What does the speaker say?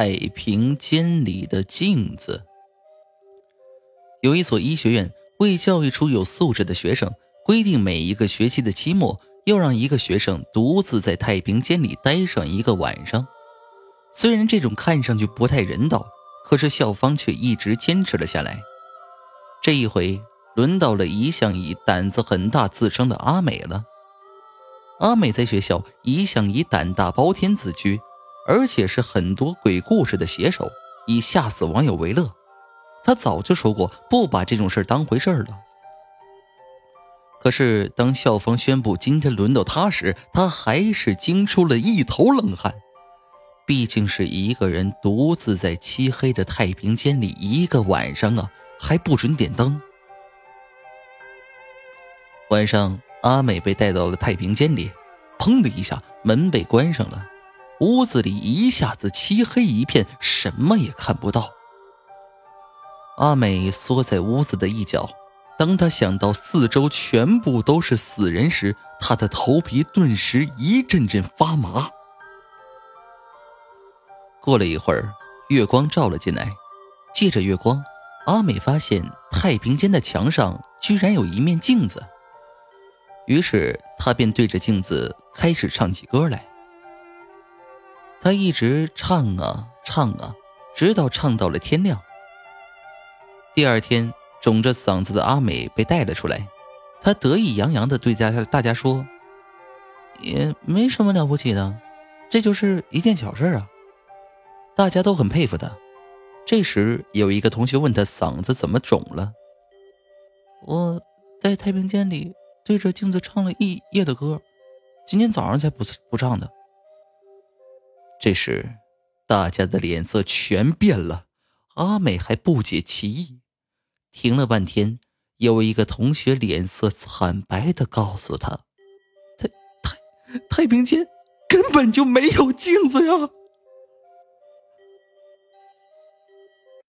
太平间里的镜子。有一所医学院为教育出有素质的学生，规定每一个学期的期末要让一个学生独自在太平间里待上一个晚上。虽然这种看上去不太人道，可是校方却一直坚持了下来。这一回轮到了一向以胆子很大自称的阿美了。阿美在学校一向以胆大包天自居，而且是很多鬼故事的写手，以吓死网友为乐。他早就说过不把这种事当回事了。可是当校方宣布今天轮到他时，他还是惊出了一头冷汗。毕竟是一个人独自在漆黑的太平间里一个晚上啊，还不准点灯。晚上。阿美被带到了太平间里，砰的一下，门被关上了，屋子里一下子漆黑一片，什么也看不到。阿美缩在屋子的一角，当她想到四周全部都是死人时，她的头皮顿时一阵阵发麻。过了一会儿，月光照了进来，借着月光，阿美发现太平间的墙上居然有一面镜子。于是他便对着镜子开始唱起歌来。他一直唱啊唱啊，直到唱到了天亮。第二天，肿着嗓子的阿美被带了出来，他得意洋洋地对大家大家说：“也没什么了不起的，这就是一件小事啊。”大家都很佩服他。这时，有一个同学问他嗓子怎么肿了。我在太平间里。对着镜子唱了一夜的歌，今天早上才不不唱的。这时，大家的脸色全变了。阿美还不解其意，停了半天，有一个同学脸色惨白的告诉他：“太太太平间根本就没有镜子呀。”